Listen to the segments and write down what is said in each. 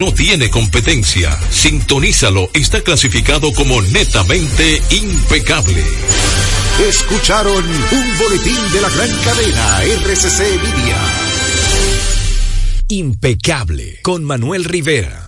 No tiene competencia. Sintonízalo. Está clasificado como netamente impecable. Escucharon un boletín de la gran cadena RCC Media. Impecable con Manuel Rivera.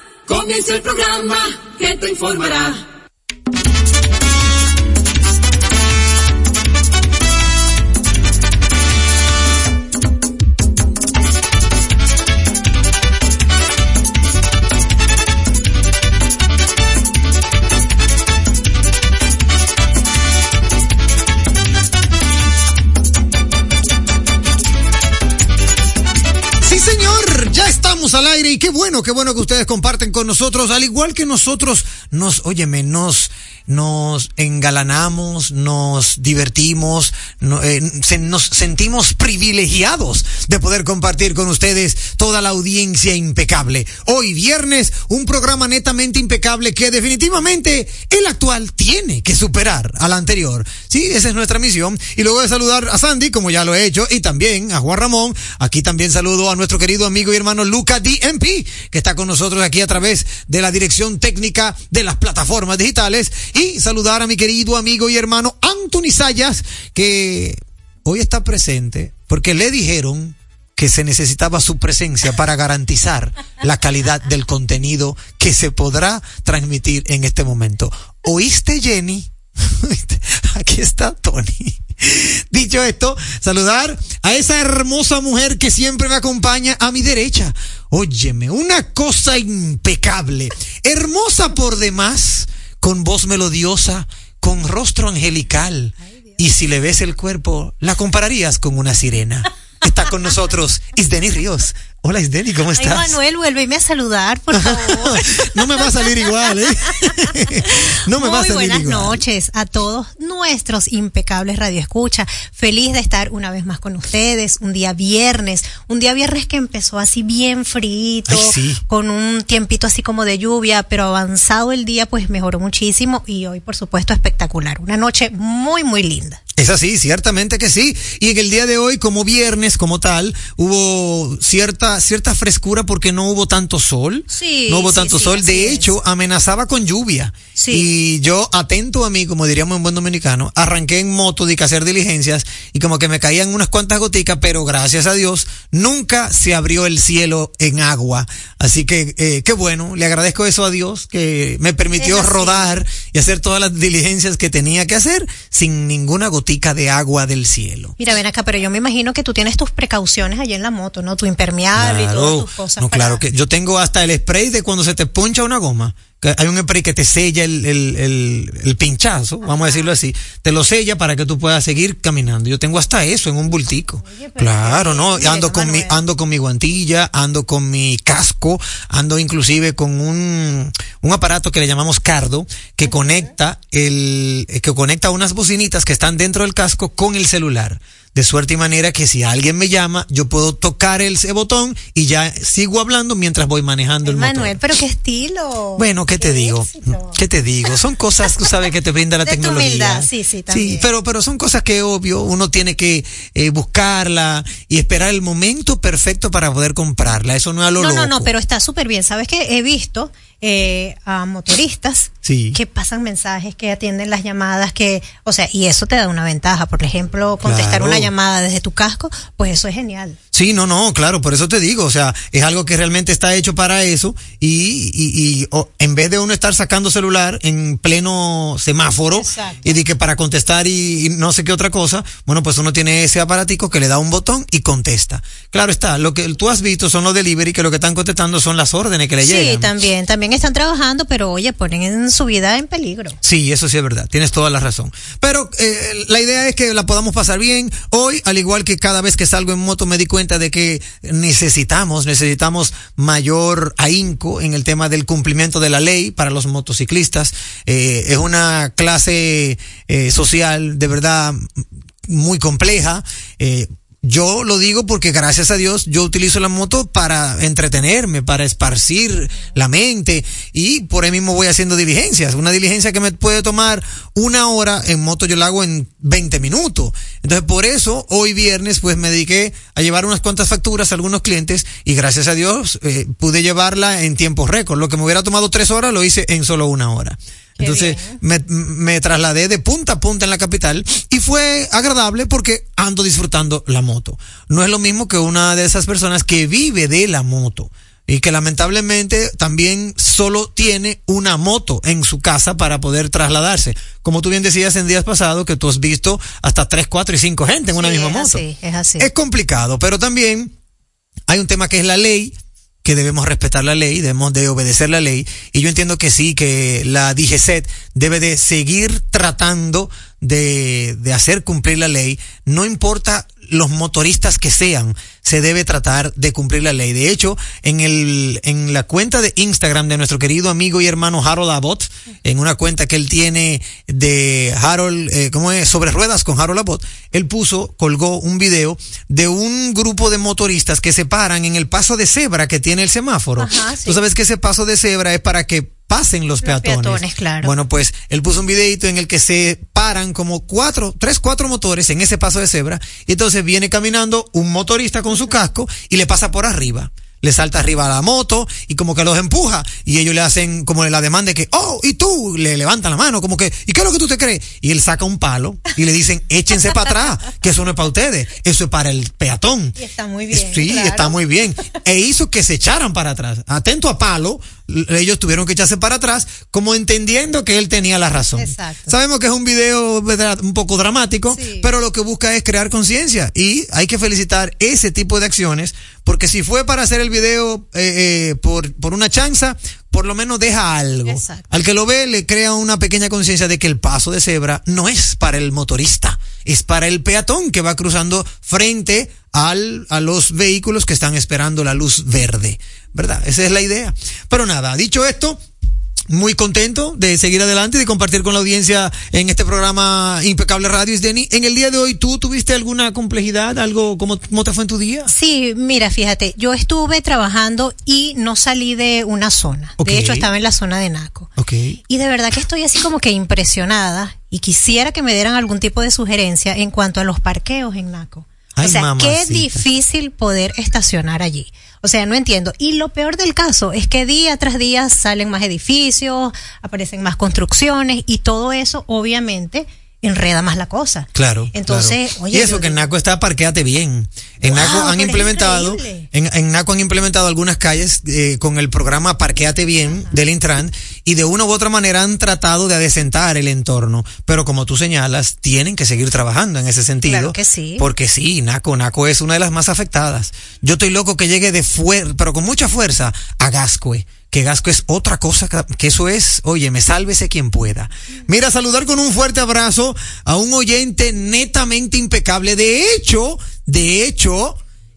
Comienza el programa que te informará. Y qué bueno, qué bueno que ustedes comparten con nosotros, al igual que nosotros nos, óyeme, nos, nos engalanamos, nos divertimos, eh, nos sentimos privilegiados de poder compartir con ustedes toda la audiencia impecable. Hoy viernes, un programa netamente impecable que definitivamente el actual tiene que superar al anterior. Sí, esa es nuestra misión. Y luego de saludar a Sandy, como ya lo he hecho, y también a Juan Ramón, aquí también saludo a nuestro querido amigo y hermano Luca Que está con nosotros aquí a través de la dirección técnica de las plataformas digitales y saludar a mi querido amigo y hermano Anthony Sayas, que hoy está presente porque le dijeron que se necesitaba su presencia para garantizar la calidad del contenido que se podrá transmitir en este momento. ¿Oíste, Jenny? Aquí está Tony. Dicho esto, saludar a esa hermosa mujer que siempre me acompaña a mi derecha. Óyeme, una cosa impecable, hermosa por demás, con voz melodiosa, con rostro angelical. y si le ves el cuerpo, la compararías con una sirena. Está con nosotros Isdeni Ríos. Hola Isdeni, ¿cómo estás? Ay, Manuel, vuélveme a saludar, por favor. no me va a salir igual, ¿eh? no me Muy va a salir buenas igual. noches a todos nuestros impecables radioescucha. Feliz de estar una vez más con ustedes. Un día viernes, un día viernes que empezó así bien frito, Ay, sí. con un tiempito así como de lluvia, pero avanzado el día pues mejoró muchísimo y hoy por supuesto espectacular. Una noche muy muy linda. Es así, ciertamente que sí. Y en el día de hoy, como viernes, como tal, hubo cierta, cierta frescura porque no hubo tanto sol. Sí, No hubo sí, tanto sí, sol. De es. hecho, amenazaba con lluvia. Sí. Y yo, atento a mí, como diríamos en buen dominicano, arranqué en moto de que hacer diligencias y como que me caían unas cuantas goticas, pero gracias a Dios, nunca se abrió el cielo en agua. Así que, eh, qué bueno, le agradezco eso a Dios que me permitió rodar y hacer todas las diligencias que tenía que hacer sin ninguna gotica de agua del cielo. Mira, ven acá, pero yo me imagino que tú tienes tus precauciones allí en la moto, ¿no? Tu impermeable y todas tus cosas. no, para- claro que yo tengo hasta el spray de cuando se te poncha una goma. Que hay un spray que te sella el, el, el, el pinchazo, vamos a decirlo así, te lo sella para que tú puedas seguir caminando. Yo tengo hasta eso en un bultico. claro, ¿no? Ando con mi, ando con mi guantilla, ando con mi casco, ando inclusive con un, un aparato que le llamamos cardo, que conecta el, que conecta unas bocinitas que están dentro del casco con el celular. De suerte y manera que si alguien me llama, yo puedo tocar el- ese botón y ya sigo hablando mientras voy manejando el motor. Manuel, pero qué estilo. Bueno, ¿qué te digo? éxito. ¿Qué te digo? Son cosas, tú sabes, que te brinda la De tu tecnología. humildad, sí, sí, también. pero, pero son cosas que, obvio, uno tiene que eh, buscarla y esperar el momento perfecto para poder comprarla. Eso no es a lo No, no, no, pero está súper bien. ¿Sabes que He visto eh, a motoristas Sí. que pasan mensajes, que atienden las llamadas, que, o sea, y eso te da una ventaja. Por ejemplo, contestar Claro. una llamada desde tu casco, pues eso es genial. Sí, no, no, claro, por eso te digo, o sea, es algo que realmente está hecho para eso y, y, y en vez de uno estar sacando celular en pleno semáforo Exacto. y de que para contestar y, y no sé qué otra cosa, bueno, pues uno tiene ese aparatico que le da un botón y contesta. Claro está, lo que tú has visto son los delivery que lo que están contestando son las órdenes que le Sí, llegan. también, también están trabajando, pero oye, ponen en su vida en peligro. Sí, eso sí es verdad, tienes toda la razón. Pero eh, la idea es que la podamos pasar bien. Hoy, al igual que cada vez que salgo en moto, me di cuenta de que necesitamos, necesitamos mayor ahínco en el tema del cumplimiento de la ley para los motociclistas. Eh, es una clase eh, social de verdad muy compleja. Eh, yo lo digo porque gracias a Dios yo utilizo la moto para entretenerme, para esparcir la mente y por ahí mismo voy haciendo diligencias. Una diligencia que me puede tomar una hora, en moto yo la hago en 20 minutos. Entonces por eso hoy viernes pues me dediqué a llevar unas cuantas facturas a algunos clientes y gracias a Dios eh, pude llevarla en tiempo récord. Lo que me hubiera tomado tres horas lo hice en solo una hora. Entonces me, me trasladé de punta a punta en la capital y fue agradable porque ando disfrutando la moto. No es lo mismo que una de esas personas que vive de la moto y que lamentablemente también solo tiene una moto en su casa para poder trasladarse. Como tú bien decías en días pasados que tú has visto hasta tres, cuatro y cinco gente en una Sí, misma es moto. así, es así. Es complicado, pero también hay un tema que es la ley, que debemos respetar la ley, debemos de obedecer la ley, y yo entiendo que sí, que la DGCET debe de seguir tratando de, de hacer cumplir la ley, no importa los motoristas que sean, se debe tratar de cumplir la ley. De hecho, en el, en la cuenta de Instagram de nuestro querido amigo y hermano Harold Abbott, en una cuenta que él tiene de Harold, eh, ¿cómo es? Sobre ruedas con Harold Abbott, él puso, colgó un video de un grupo de motoristas que se paran en el paso de cebra que tiene el semáforo. Ajá, sí. Tú sabes que ese paso de cebra es para que pasen los, Los peatones. peatones, claro. Bueno, pues él puso un videito en el que se paran como cuatro, tres, cuatro motores en ese paso de cebra y entonces viene caminando un motorista con su casco y le pasa por arriba. Le salta arriba a la moto y como que los empuja y ellos le hacen como la demanda de que, oh, y tú, le levantan la mano como que, ¿y qué es lo que tú te crees? Y él saca un palo y le dicen, échense para atrás, que eso no es para ustedes, eso es para el peatón. Y está muy bien, Sí, claro. está muy bien. E hizo que se echaran para atrás. Atento a palo, ellos tuvieron que echarse para atrás, como entendiendo que él tenía la razón. Exacto. Sabemos que es un video ¿verdad? un poco dramático, Sí. pero lo que busca es crear conciencia y hay que felicitar ese tipo de acciones, porque si fue para hacer el video eh, eh, por, por una chanza, por lo menos deja algo. Exacto. Al que lo ve le crea una pequeña conciencia de que el paso de cebra no es para el motorista, es para el peatón que va cruzando frente al, a los vehículos que están esperando la luz verde, ¿verdad? Esa es la idea. Pero nada, dicho esto, muy contento de seguir adelante y de compartir con la audiencia en este programa Impecable Radio. Denny, en el día de hoy, ¿tú tuviste alguna complejidad? ¿Algo? ¿Cómo, cómo te fue en tu día? Sí, mira, fíjate, yo estuve trabajando y no salí de una zona. De hecho, estaba en la zona de Naco. Ok. Y de verdad que estoy así como que impresionada y quisiera que me dieran algún tipo de sugerencia en cuanto a los parqueos en Naco. Ay, o sea, mamacita. qué difícil poder estacionar allí. O sea, no entiendo. Y lo peor del caso es que día tras día salen más edificios, aparecen más construcciones y todo eso obviamente enreda más la cosa. Claro. Entonces, claro. oye. Y eso que en Naco está parquéate bien. En Wow, Naco han pero es implementado, en, en Naco han implementado algunas calles eh, con el programa Parquéate bien del Intran y de una u otra manera han tratado de adecentar el entorno. Pero como tú señalas, tienen que seguir trabajando en ese sentido. Claro que sí. Porque sí, Naco, Naco es una de las más afectadas. Yo estoy loco que llegue de fuerza, pero con mucha fuerza, a Gascue. Que Gasco es otra cosa, que- eso es, oye, me sálvese quien pueda. Mira, saludar con un fuerte abrazo a un oyente netamente impecable. De hecho, de hecho,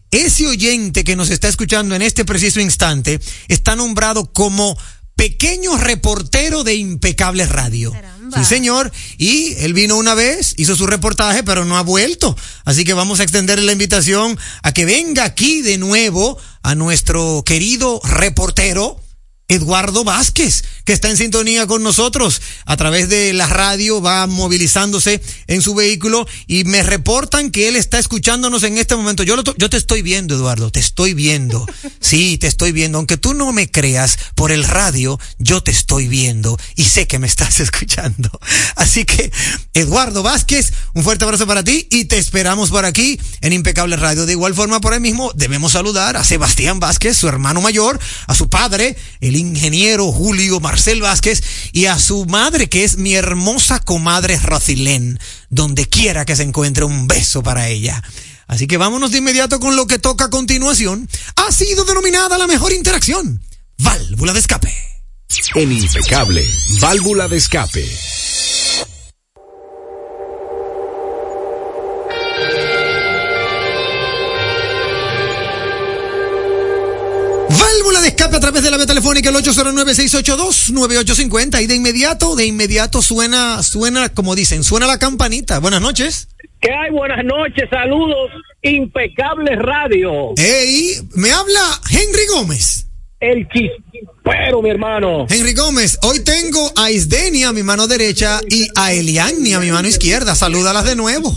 ese oyente que nos está escuchando en este preciso instante está nombrado como pequeño reportero de Impecable Radio. Caramba. Sí, señor. Y él vino una vez, hizo su reportaje, pero no ha vuelto. Así que vamos a extenderle la invitación a que venga aquí de nuevo a nuestro querido reportero. Eduardo Vázquez, que está en sintonía con nosotros a través de la radio, va movilizándose en su vehículo y me reportan que él está escuchándonos en este momento. Yo, lo yo te estoy viendo, Eduardo, te estoy viendo. Sí, te estoy viendo. Aunque tú no me creas por el radio, yo te estoy viendo y sé que me estás escuchando. Así que, Eduardo Vázquez, un fuerte abrazo para ti y te esperamos por aquí en Impecable Radio. De igual forma, por ahí mismo debemos saludar a Sebastián Vázquez, su hermano mayor, a su padre, el ingeniero Julio Marcel Vázquez, y a su madre, que es mi hermosa comadre Rocilén, donde quiera que se encuentre un beso para ella. Así que vámonos de inmediato con lo que toca a continuación. Ha sido denominada la mejor interacción. Válvula de escape. En Impecable, válvula de escape. De escape a través de la vía telefónica el 809-682-9850 y de inmediato, de inmediato suena, suena, como dicen, suena la campanita. Buenas noches. ¿Qué hay? Buenas noches, saludos, impecable radio. Hey, me habla Henry Gómez. El chispero, mi hermano. Henry Gómez, hoy tengo a Isdenia, mi mano derecha, y a Eliani, a mi mano izquierda. Salúdalas de nuevo.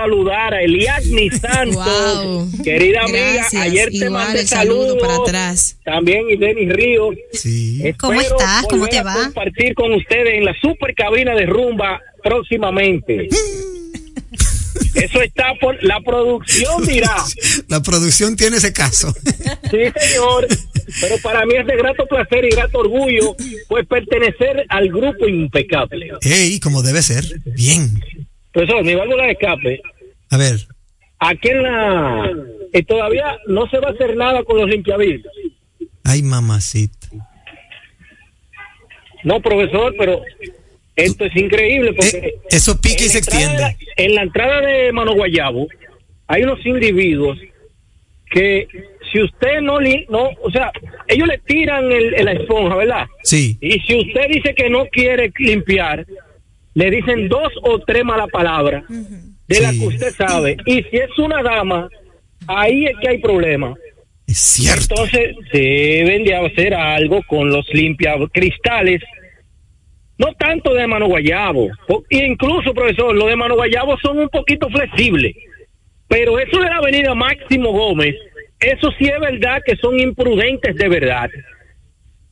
Saludar a Eliagni Santos, Wow. querida amiga. Gracias. Ayer te Igual mandé el saludo saludos. para atrás. También y Denis Ríos. Sí. ¿Cómo estás? ¿Cómo te a va? Compartir con ustedes en la super cabina de rumba próximamente. Eso está por la producción, dirá. La producción tiene ese caso. Sí, señor. Pero para mí es de grato placer y grato orgullo, pues pertenecer al grupo impecable. Hey, como debe ser. Bien. Profesor, mi válvula de escape, A ver. aquí en la... eh, todavía no se va a hacer nada con los limpiavidrios. Ay, mamacita. No, profesor, pero esto es increíble porque... Eh, eso pica y se la extiende. En la entrada de Mano Guayabo hay unos individuos que si usted no... li- no o sea, ellos le tiran el, el- la esponja, ¿verdad? Sí. Y si usted dice que no quiere limpiar, le dicen dos o tres malas palabras de las Sí. que usted sabe. Y si es una dama, ahí es que hay problema. Es cierto. Entonces deben de hacer algo con los limpiacristales. No tanto de mano guayabo. E incluso, profesor, los de mano guayabo son un poquito flexibles. Pero eso de la avenida Máximo Gómez, eso sí es verdad que son imprudentes de verdad.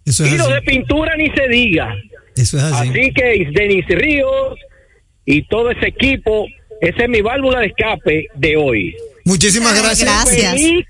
Eso Y los de así. pintura ni se diga. Eso es así. Así que Denis Ríos y todo ese equipo, esa es mi válvula de escape de hoy. Muchísimas gracias. Feliz,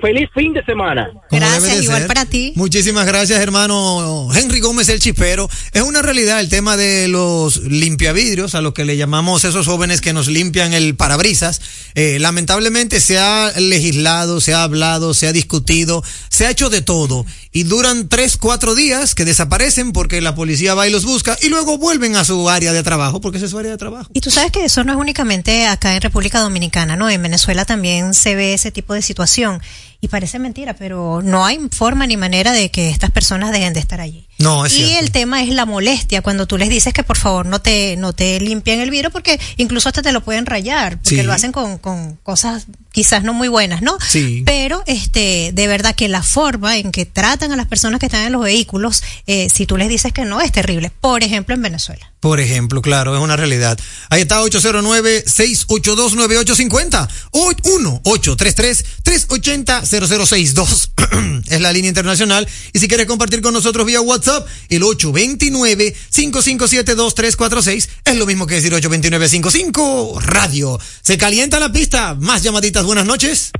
feliz fin de semana. Gracias, de igual ser. para ti. Muchísimas gracias, hermano Henry Gómez el Chispero. Es una realidad el tema de los limpiavidrios, a lo que le llamamos esos jóvenes que nos limpian el parabrisas. Eh, lamentablemente se ha legislado, se ha hablado, se ha discutido, se ha hecho de todo. Y duran tres, cuatro días que desaparecen porque la policía va y los busca y luego vuelven a su área de trabajo, porque esa es su área de trabajo. Y tú sabes que eso no es únicamente acá en República Dominicana, ¿no? En Venezuela también se ve ese tipo de situación. Y parece mentira, pero no hay forma ni manera de que estas personas dejen de estar allí. No, es y el tema es la molestia cuando tú les dices que por favor no te, no te limpien el vidrio porque incluso hasta te lo pueden rayar, porque lo hacen con, con cosas quizás no muy buenas, ¿no? Sí. Pero este, de verdad que la forma en que tratan a las personas que están en los vehículos, eh, si tú les dices que no, es terrible. Por ejemplo, en Venezuela. Por ejemplo, claro, es una realidad. Ahí está 809-682-9850. 1-833-380 0062 es la línea internacional. Y si quieres compartir con nosotros vía WhatsApp, el 829-557-2346 es lo mismo que decir 829-55 Radio. Se calienta la pista. Más llamaditas. Buenas noches.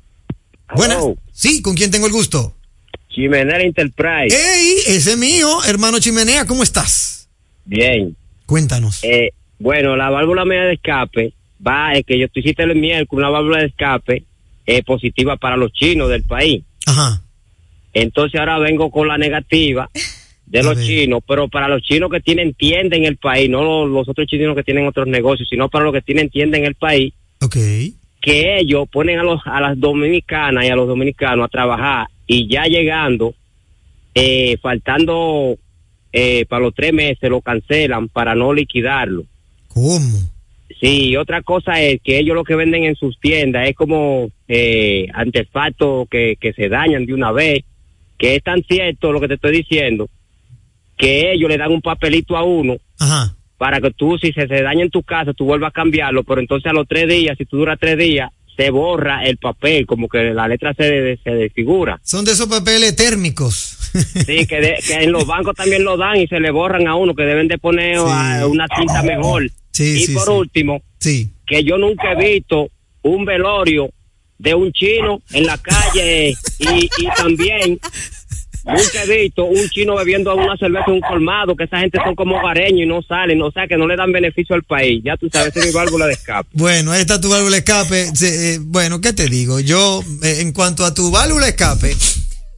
Buenas. Sí, ¿con quién tengo el gusto? Chimenea Enterprise. ¡Ey! Ese mío, hermano Chimenea, ¿cómo estás? Bien. Cuéntanos. Eh, bueno, la válvula media de escape va, es que yo tú hiciste el miércoles una válvula de escape eh, positiva para los chinos del país. Ajá. Entonces ahora vengo con la negativa de A los ver. chinos, pero para los chinos que tienen tienda en el país, no los, los otros chinos que tienen otros negocios, sino para los que tienen tienda en el país, Ok. que ellos ponen a los a las dominicanas y a los dominicanos a trabajar y ya llegando, eh, faltando eh, para los tres meses, lo cancelan para no liquidarlo. ¿Cómo? Sí, otra cosa es que ellos lo que venden en sus tiendas es como eh, artefactos que, que se dañan de una vez, que es tan cierto lo que te estoy diciendo, que ellos le dan un papelito a uno Ajá. para que tú, si se, se daña en tu casa, tú vuelvas a cambiarlo, pero entonces a los tres días, si tú duras tres días, se borra el papel, como que la letra se, se desfigura. Son de esos papeles térmicos. Sí, que, de- que en los bancos también lo dan y se le borran a uno, que deben de poner Sí. una cinta mejor. Sí, y sí, por sí. último, Sí. que yo nunca he visto un velorio de un chino en la calle y, y también nunca he visto un chino bebiendo una cerveza en un colmado, que esa gente son como hogareños y no salen, o sea que no le dan beneficio al país. Ya tú sabes, esa es mi válvula de escape. Bueno, ahí está tu válvula de escape. Eh, bueno, ¿qué te digo? Yo, eh, en cuanto a tu válvula de escape,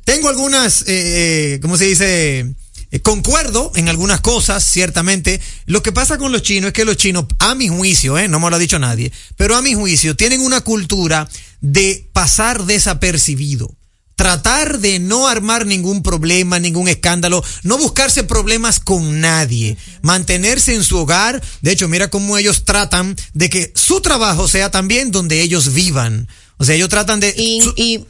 tengo algunas, eh, eh, ¿cómo se dice? Eh, concuerdo en algunas cosas, ciertamente. Lo que pasa con los chinos es que los chinos, a mi juicio, eh, no me lo ha dicho nadie, pero a mi juicio, tienen una cultura de pasar desapercibido. Tratar de no armar ningún problema, ningún escándalo, no buscarse problemas con nadie, mantenerse en su hogar. De hecho, mira cómo ellos tratan de que su trabajo sea también donde ellos vivan. O sea, ellos tratan de... Y, su- y,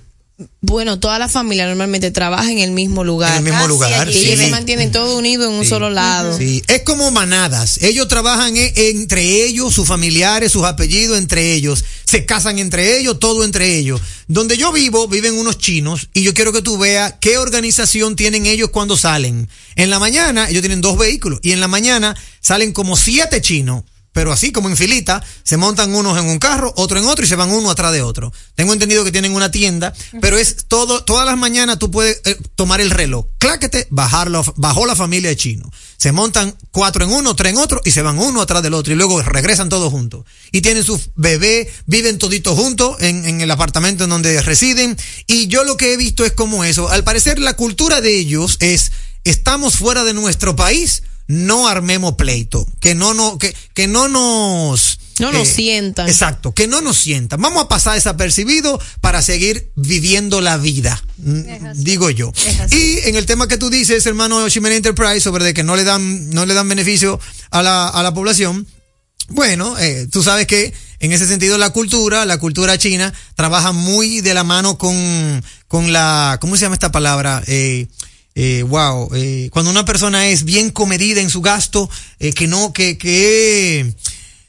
bueno, toda la familia normalmente trabaja en el mismo lugar. En el mismo Ah, lugar, sí, Y ellos sí. se mantienen todo unido en un solo lado. Sí, es como manadas. Ellos trabajan e- entre ellos, sus familiares, sus apellidos entre ellos. Se casan entre ellos, todo entre ellos. Donde yo vivo, viven unos chinos y yo quiero que tú veas qué organización tienen ellos cuando salen. En la mañana, ellos tienen dos vehículos y en la mañana salen como siete chinos. Pero así como en filita, se montan unos en un carro, otro en otro y se van uno atrás de otro. Tengo entendido que tienen una tienda, pero es todo, todas las mañanas tú puedes eh, tomar el reloj, cláquete, bajarlo, bajó la familia de chino. Se montan cuatro en uno, tres en otro y se van uno atrás del otro y luego regresan todos juntos. Y tienen sus bebés, viven toditos juntos en, en el apartamento en donde residen. Y yo lo que he visto es como eso. Al parecer la cultura de ellos es, estamos fuera de nuestro país, no armemos pleito, que no, no, que, que no nos... No nos sientan. Exacto, que no nos sientan. Vamos a pasar desapercibido para seguir viviendo la vida, digo yo. Y en el tema que tú dices, hermano Shimena Enterprise, sobre de que no le dan, no le dan beneficio a la, a la población, bueno, eh, tú sabes que en ese sentido la cultura, la cultura china, trabaja muy de la mano con, con la, ¿cómo se llama esta palabra? Eh, eh, wow, eh, cuando una persona es bien comedida en su gasto, eh, que no, que, que,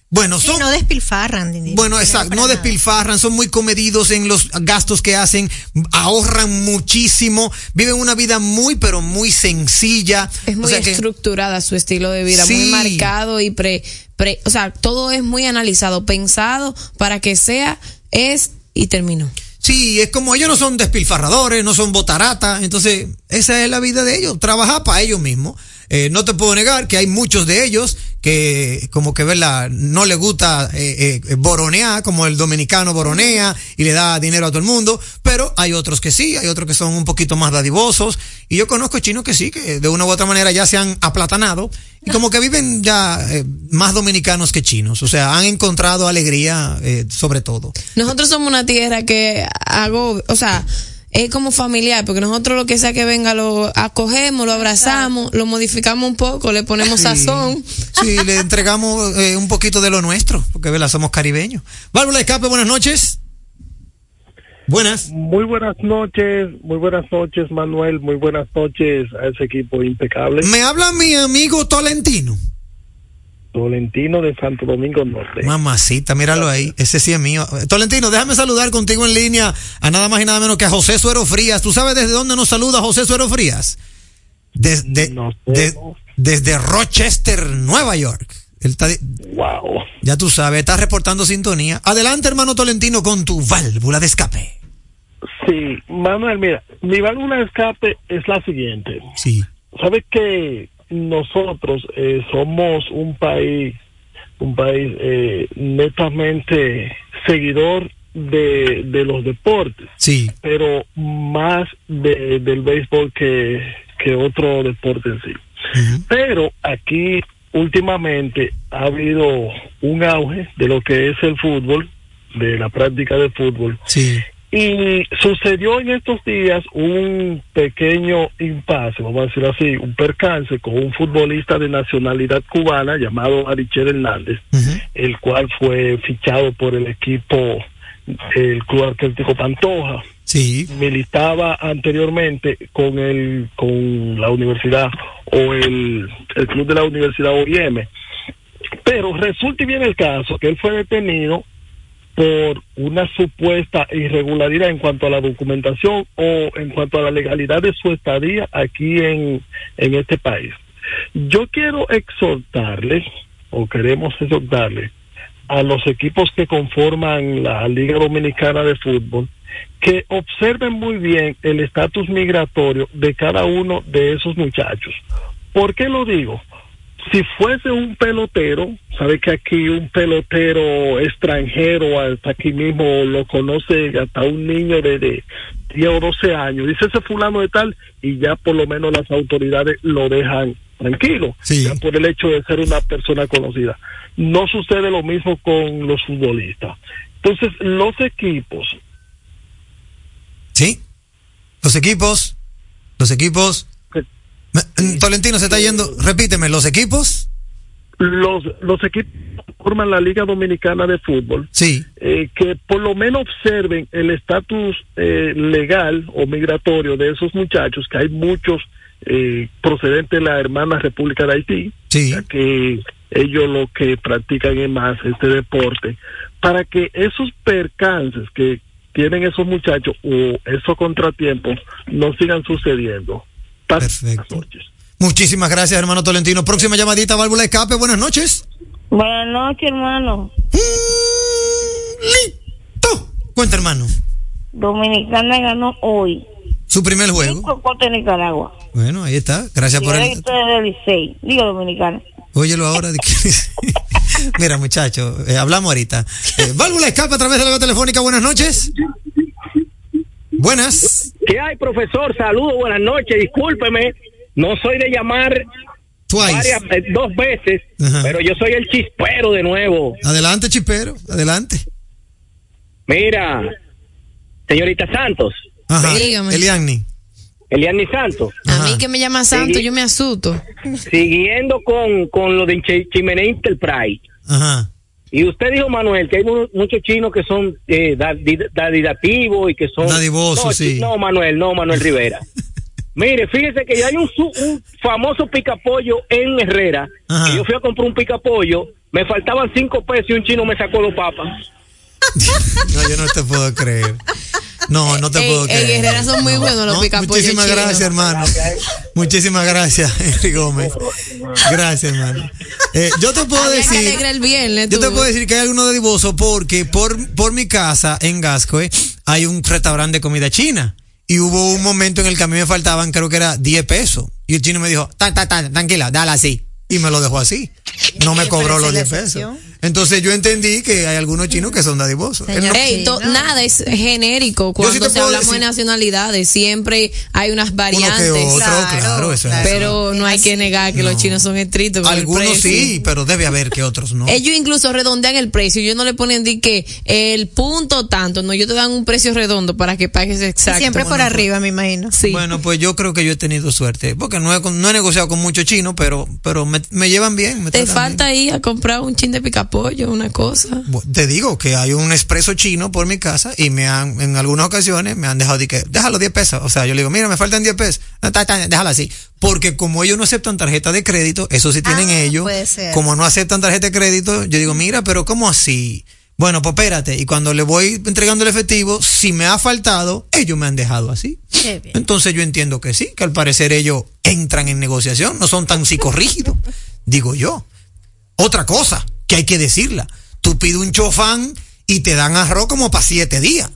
bueno, Sí, son, no despilfarran. bueno, exacto, no nada. despilfarran, son muy comedidos en los gastos que hacen, ahorran muchísimo, viven una vida muy, pero muy sencilla. Es muy O sea que- estructurada su estilo de vida, muy marcado y pre, pre, o sea, todo es muy analizado, pensado para que sea, es y terminó. Sí, es como ellos no son despilfarradores, no son botaratas, entonces esa es la vida de ellos, trabajar para ellos mismos. Eh, no te puedo negar que hay muchos de ellos que como que ¿verdad? no les gusta eh, eh, boronear, como el dominicano boronea y le da dinero a todo el mundo, pero hay otros que sí, hay otros que son un poquito más dadivosos y yo conozco chinos que sí, que de una u otra manera ya se han aplatanado y como que viven ya eh, más dominicanos que chinos, o sea, han encontrado alegría eh, sobre todo. Nosotros somos una tierra que hago, o sea, es como familiar, porque nosotros lo que sea que venga lo acogemos, lo abrazamos, lo modificamos un poco, le ponemos sazón. Sí, le entregamos eh, un poquito de lo nuestro, porque ¿verdad? somos caribeños. Válvula de escape, buenas noches. Buenas. Muy buenas noches, muy buenas noches Manuel, muy buenas noches a ese equipo impecable. Me habla mi amigo Tolentino. Tolentino de Santo Domingo Norte. Mamacita, míralo ahí. Ese sí es mío. Tolentino, déjame saludar contigo en línea a nada más y nada menos que a José Suero Frías. ¿Tú sabes desde dónde nos saluda José Suero Frías? Desde, No de- desde Rochester, Nueva York. Él está Wow. ya tú sabes, está reportando sintonía. Adelante, hermano Tolentino, con tu válvula de escape. Sí, Manuel, mira, mi válvula de escape es la siguiente. Sí. Sabes que nosotros eh, somos un país, un país eh, netamente seguidor de, de los deportes, Sí. pero más de, del béisbol que, que otro deporte en sí. Pero aquí últimamente ha habido un auge de lo que es el fútbol, de la práctica de fútbol. Sí. Y sucedió en estos días un pequeño impasse, vamos a decir así, un percance con un futbolista de nacionalidad cubana llamado Arichel Hernández, el cual fue fichado por el equipo, el Club Atlético Pantoja. Sí. militaba anteriormente con el con la universidad o el, el club de la universidad OIM pero resulta y viene el caso que él fue detenido por una supuesta irregularidad en cuanto a la documentación o en cuanto a la legalidad de su estadía aquí en, en este país. Yo quiero exhortarle, o queremos exhortarle, a los equipos que conforman la Liga Dominicana de Fútbol que observen muy bien el estatus migratorio de cada uno de esos muchachos. ¿Por qué lo digo? Si fuese un pelotero, sabe que aquí un pelotero extranjero, hasta aquí mismo lo conoce hasta un niño de, de 10 o 12 años, dice ese fulano de tal, y ya por lo menos las autoridades lo dejan tranquilo, Sí. ya por el hecho de ser una persona conocida. No sucede lo mismo con los futbolistas. Entonces, los equipos Sí. Los equipos. Los equipos. Mm, Tolentino se está yendo. Repíteme, los equipos. los, los equipos forman la Liga Dominicana de Fútbol, Sí. eh, que por lo menos observen el estatus eh, legal o migratorio de esos muchachos, que hay muchos eh, procedentes de la hermana República de Haití, Sí. ya que ellos lo que practican es más este deporte, para que esos percances que tienen esos muchachos o esos contratiempos no sigan sucediendo. Buenas Perfecto. noches. Muchísimas gracias, hermano Tolentino. Próxima llamadita, válvula de escape. Buenas noches. Buenas noches, hermano. Listo. Cuenta, hermano. Dominicana ganó hoy. Su primer juego. Cinco contra Nicaragua. Bueno, ahí está. Gracias Y por el. del. Digo Dominicana. Óyelo ahora. de que- Mira, muchacho, eh, hablamos ahorita. Eh, válvula de escape a través de la vía telefónica. Buenas noches. Buenas. ¿Qué hay, profesor? Saludos, buenas noches. Discúlpeme, no soy de llamar Twice. varias, eh, dos veces, Ajá. pero yo soy el chispero de nuevo. Adelante, chipero. Adelante. Mira, señorita Santos, Ajá. Dígame. Eliani. Eliani Santos, A mí que me llama santo, Sí. yo me asusto. siguiendo con, con lo de Chi- Chimenea Enterprise. Ajá. Y usted dijo, Manuel, que hay mu- muchos chinos que son eh, da- di- dadidativos y que son... Dadivosos, no, sí. No, Manuel, no, Manuel Rivera. Mire, fíjese que hay un, un famoso picapollo en Herrera. Y yo fui a comprar un picapollo, me faltaban cinco pesos y un chino me sacó los papas. No, yo no te puedo creer. No, no te Ey, puedo ey, creer. Herrera son muy buenos los picapollos Muchísimas gracias, hermano. Muchísimas gracias, Henry Gómez. Gracias, hermano. Eh, yo te puedo Había que decir. el viernes, Yo te puedo decir que hay alguno de divoso porque por, por mi casa en Gascoe hay un restaurante de comida china. Y hubo un momento en el que a mí me faltaban, creo que era 10 pesos. Y el chino me dijo, ta, ta, ta, tranquila, dale así. Y me lo dejó así. No me cobró los esa 10 es la pesos. Entonces yo entendí que hay algunos chinos que son dadivosos. Ey, to- nada es genérico cuando sí te se hablamos de nacionalidades. Siempre hay unas uno variantes. que otro, claro, eso es así. Pero no hay que negar que los chinos son estrictos. con Algunos sí, pero debe haber que otros no. Ellos incluso redondean el precio. Ellos no le ponen di que el punto tanto. No, ellos te dan un precio redondo para que pagues exacto. Siempre por arriba, me imagino. Sí. Bueno, pues yo creo que yo he tenido suerte, porque no he, no he negociado con muchos chinos, pero, pero me, me llevan bien. Me te falta ir a comprar un chin de una cosa. Te digo que hay un expreso chino por mi casa y me han, en algunas ocasiones me han dejado de que, déjalo 10 pesos. O sea, yo le digo, mira, me faltan 10 pesos. No, ta, ta, déjalo así. Porque como ellos no aceptan tarjeta de crédito, eso sí tienen Ah, ellos. puede ser. Como no aceptan tarjeta de crédito, yo digo, mira, pero ¿cómo así? Bueno, pues espérate. Y cuando le voy entregando el efectivo, si me ha faltado, ellos me han dejado así. Qué bien. Entonces yo entiendo que sí, que al parecer ellos entran en negociación, no son tan psicorrígidos, digo yo. Otra cosa que hay que decirla, tú pides un chofán y te dan arroz como para siete días,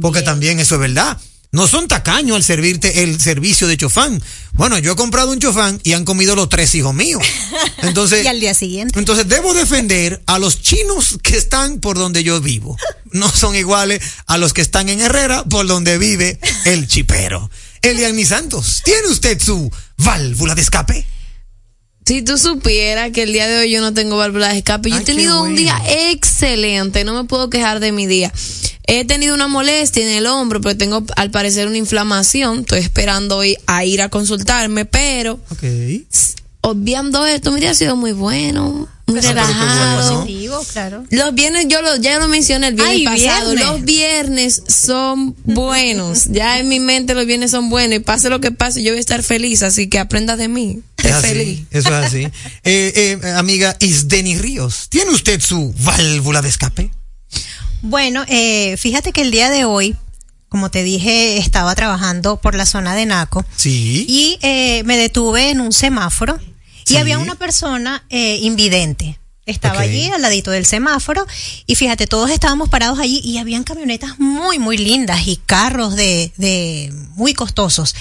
porque también eso es verdad. No son tacaños al servirte el servicio de chofán. Bueno, yo he comprado un chofán y han comido los tres hijos míos. Entonces, Y al día siguiente. entonces debo defender a los chinos que están por donde yo vivo. No son iguales a los que están en Herrera por donde vive el chipero. Elian Santos, ¿tiene usted su válvula de escape? Si tú supieras que el día de hoy yo no tengo válvula de escape, yo Ay, he tenido un día excelente, no me puedo quejar de mi día. He tenido una molestia en el hombro, pero tengo al parecer una inflamación. Estoy esperando hoy a ir a consultarme, pero Ok. Obviando esto, mi día ha sido muy bueno, muy pero relajado. bueno. Claro. Los viernes, yo lo, ya lo mencioné el viernes Ay, pasado, viernes. los viernes son buenos. ya en mi mente los viernes son buenos y pase lo que pase, yo voy a estar feliz, así que aprenda de mí. Es así, feliz. eso es así. Eh, eh, amiga Isdeni Ríos, ¿tiene usted su válvula de escape? Bueno, eh, fíjate que el día de hoy, como te dije, estaba trabajando por la zona de Naco Sí. y eh, me detuve en un semáforo y había una persona eh, invidente. Estaba allí al ladito del semáforo y fíjate, todos estábamos parados allí y habían camionetas muy, muy lindas y carros de, de muy costosos.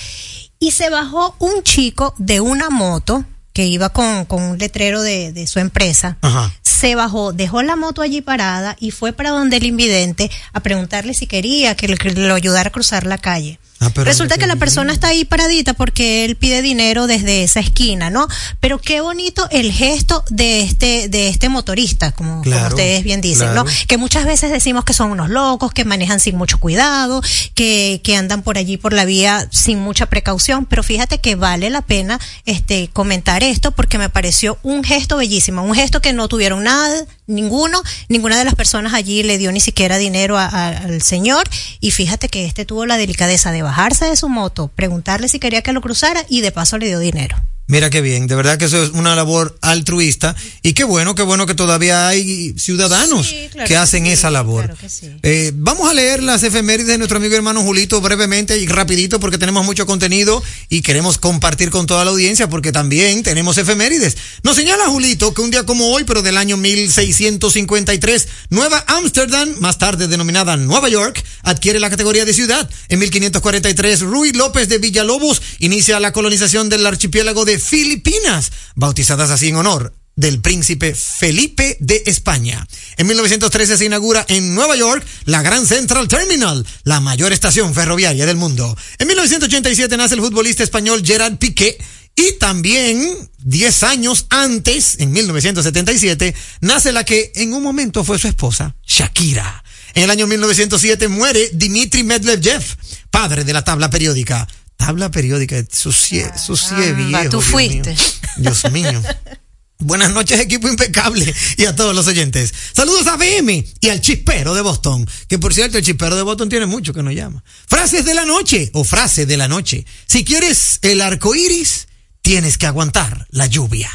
Y se bajó un chico de una moto que iba con, con un letrero de, de su empresa Ajá. se bajó, dejó la moto allí parada y fue para donde el invidente a preguntarle si quería que, lo- que lo ayudara a cruzar la calle. Ah, Resulta que la persona está ahí paradita porque él pide dinero desde esa esquina, ¿no? Pero qué bonito el gesto de este de este motorista, como, ustedes bien dicen, claro. ¿no? Que muchas veces decimos que son unos locos, que manejan sin mucho cuidado, que, que andan por allí por la vía sin mucha precaución, pero fíjate que vale la pena este comentar esto porque me pareció un gesto bellísimo, un gesto que no tuvieron nada, ninguno, ninguna de las personas allí le dio ni siquiera dinero al señor y fíjate que este tuvo la delicadeza de bajarse de su moto, preguntarle si quería que lo cruzara y de paso le dio dinero. Mira qué bien, de verdad que eso es una labor altruista y qué bueno, qué bueno que todavía hay ciudadanos Sí, claro que que hacen sí, esa labor. claro que sí. Eh, vamos a leer las efemérides de nuestro amigo y hermano Julito brevemente y rapidito porque tenemos mucho contenido y queremos compartir con toda la audiencia porque también tenemos efemérides. Nos señala Julito que un día como hoy, pero del año 1653, Nueva Ámsterdam, más tarde denominada Nueva York, adquiere la categoría de ciudad. En 1543, Ruy López de Villalobos inicia la colonización del archipiélago de Filipinas, bautizadas así en honor del príncipe Felipe de España. En 1913 se inaugura en Nueva York la Grand Central Terminal, la mayor estación ferroviaria del mundo. En 1987 nace el futbolista español Gerard Piqué y también 10 años antes, en 1977, nace la que en un momento fue su esposa, Shakira. En el año 1907 muere Dmitry Medvedev, padre de la tabla periódica. Tabla periódica, eso sí es Caramba, viejo. tú Dios fuiste. mío. Dios mío. Buenas noches, equipo impecable, y a todos los oyentes. Saludos a BM y al chispero de Boston, que por cierto, el chispero de Boston tiene mucho que nos llama. Frases de la noche o frase de la noche. Si quieres el arco iris, tienes que aguantar la lluvia.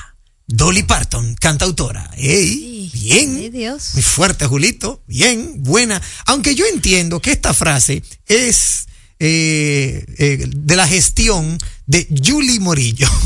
Dolly Parton, cantautora. Ey, bien. Ay, Dios. Muy fuerte, Julito. Bien, buena. Aunque yo entiendo que esta frase es eh, eh, de la gestión de Julie Morillo.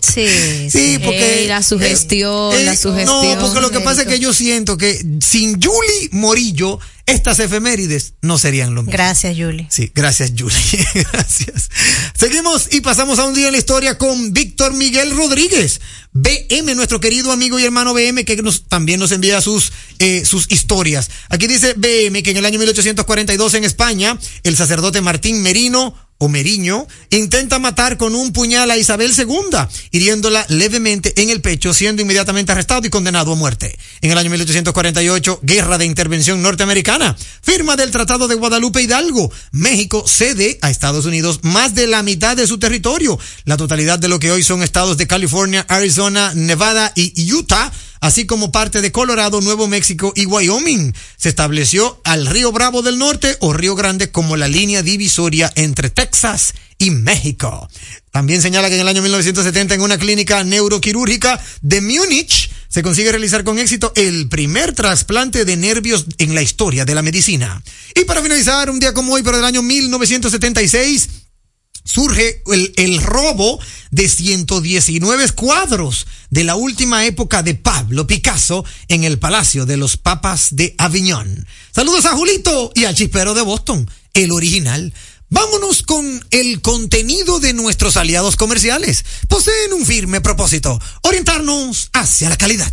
Sí, Sí, porque. Ey, la sugestión, eh, la eh, sugestión. No, porque lo que pasa es que yo siento que sin Julie Morillo, estas efemérides no serían lo mismo. Gracias, Julie. Sí, gracias, Julie. gracias. Seguimos y pasamos a un día en la historia con Víctor Miguel Rodríguez. BM, nuestro querido amigo y hermano BM, que nos, también nos envía sus, eh, sus historias. Aquí dice BM que en el año 1842 en España, el sacerdote Martín Merino o Meriño intenta matar con un puñal a Isabel II, hiriéndola levemente en el pecho, siendo inmediatamente arrestado y condenado a muerte. En el año 1848, guerra de intervención norteamericana, firma del Tratado de Guadalupe Hidalgo. México cede a Estados Unidos más de la mitad de su territorio, la totalidad de lo que hoy son estados de California, Arizona, Nevada y Utah así como parte de Colorado, Nuevo México y Wyoming. Se estableció al Río Bravo del Norte o Río Grande como la línea divisoria entre Texas y México. También señala que en el año 1970 en una clínica neuroquirúrgica de Múnich se consigue realizar con éxito el primer trasplante de nervios en la historia de la medicina. Y para finalizar, un día como hoy, pero del año 1976, surge el, robo de 119 cuadros de la última época de Pablo Picasso en el Palacio de los Papas de Aviñón. Saludos a Julito y al chispero de Boston, el original. Vámonos con el contenido de nuestros aliados comerciales. Poseen un firme propósito, orientarnos hacia la calidad.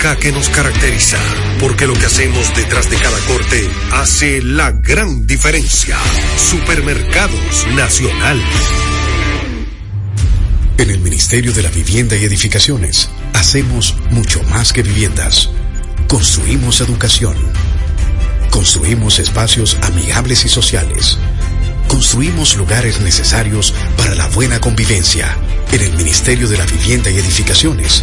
que nos caracteriza, porque lo que hacemos detrás de cada corte hace la gran diferencia. Supermercados Nacional. En el Ministerio de la Vivienda y Edificaciones hacemos mucho más que viviendas. Construimos educación. Construimos espacios amigables y sociales. Construimos lugares necesarios para la buena convivencia. En el Ministerio de la Vivienda y Edificaciones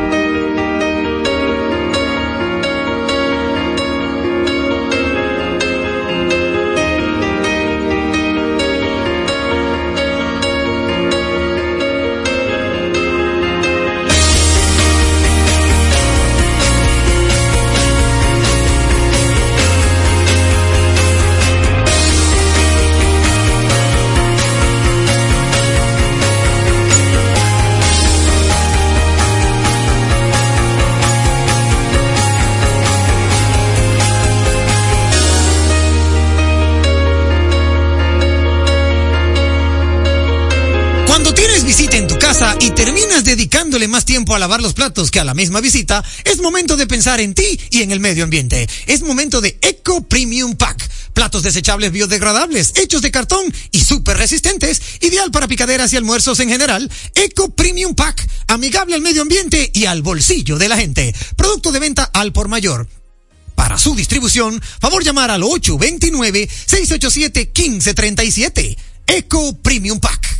Más tiempo a lavar los platos que a la misma visita, es momento de pensar en ti y en el medio ambiente. Es momento de Eco Premium Pack. Platos desechables biodegradables, hechos de cartón y súper resistentes, ideal para picaderas y almuerzos en general. Eco Premium Pack, amigable al medio ambiente y al bolsillo de la gente. Producto de venta al por mayor. Para su distribución, favor llamar al 829-687-1537. Eco Premium Pack.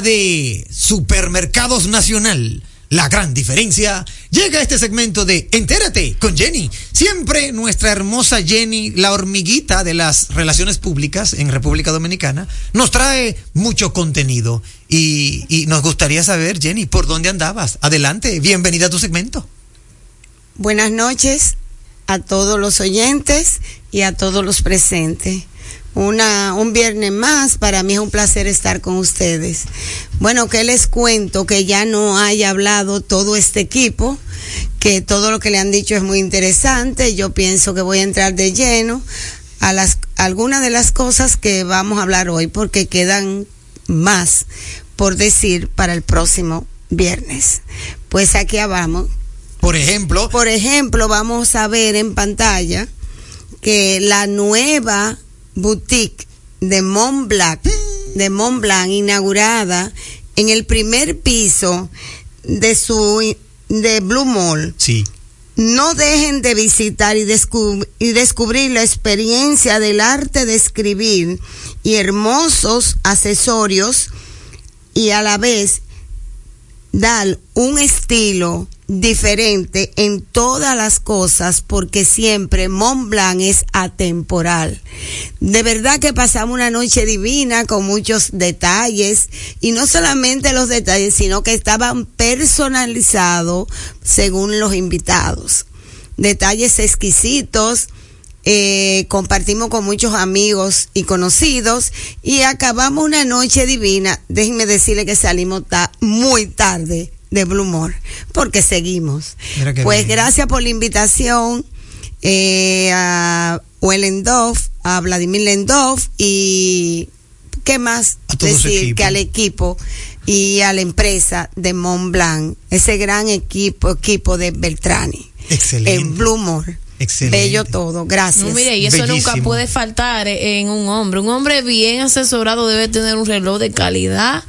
de Supermercados Nacional. La gran diferencia llega a este segmento de Entérate con Jenny. Siempre nuestra hermosa Jenny, la hormiguita de las relaciones públicas en República Dominicana, nos trae mucho contenido. Y, y nos gustaría saber, Jenny, ¿por dónde andabas? Adelante, bienvenida a tu segmento. Buenas noches a todos los oyentes y a todos los presentes. Una, un viernes más, para mí es un placer estar con ustedes. Bueno, que les cuento que ya no haya hablado todo este equipo, que todo lo que le han dicho es muy interesante. Yo pienso que voy a entrar de lleno a las algunas de las cosas que vamos a hablar hoy, porque quedan más por decir para el próximo viernes. Pues aquí vamos. Por ejemplo. Por ejemplo, vamos a ver en pantalla que la nueva boutique de Mont Blanc, de Mont Blanc, inaugurada en el primer piso de su de Blue Mall. Sí. No dejen de visitar y, descu- y descubrir la experiencia del arte de escribir y hermosos accesorios y a la vez dar un estilo diferente en todas las cosas porque siempre Mont Blanc es atemporal. De verdad que pasamos una noche divina con muchos detalles y no solamente los detalles, sino que estaban personalizados según los invitados. Detalles exquisitos, eh, compartimos con muchos amigos y conocidos y acabamos una noche divina. Déjenme decirle que salimos ta- muy tarde de Blue Mall porque seguimos. Pues bien. gracias por la invitación eh, a Wellendorf, a Vladimir Lendorf y qué más A decir que al equipo y a la empresa de Mont Blanc, ese gran equipo, equipo de Beltrani. Excelente. En Blue Mall. Excelente. Bello todo, gracias. No, mire, y eso nunca puede faltar en un hombre. Un hombre bien asesorado debe tener un reloj de calidad,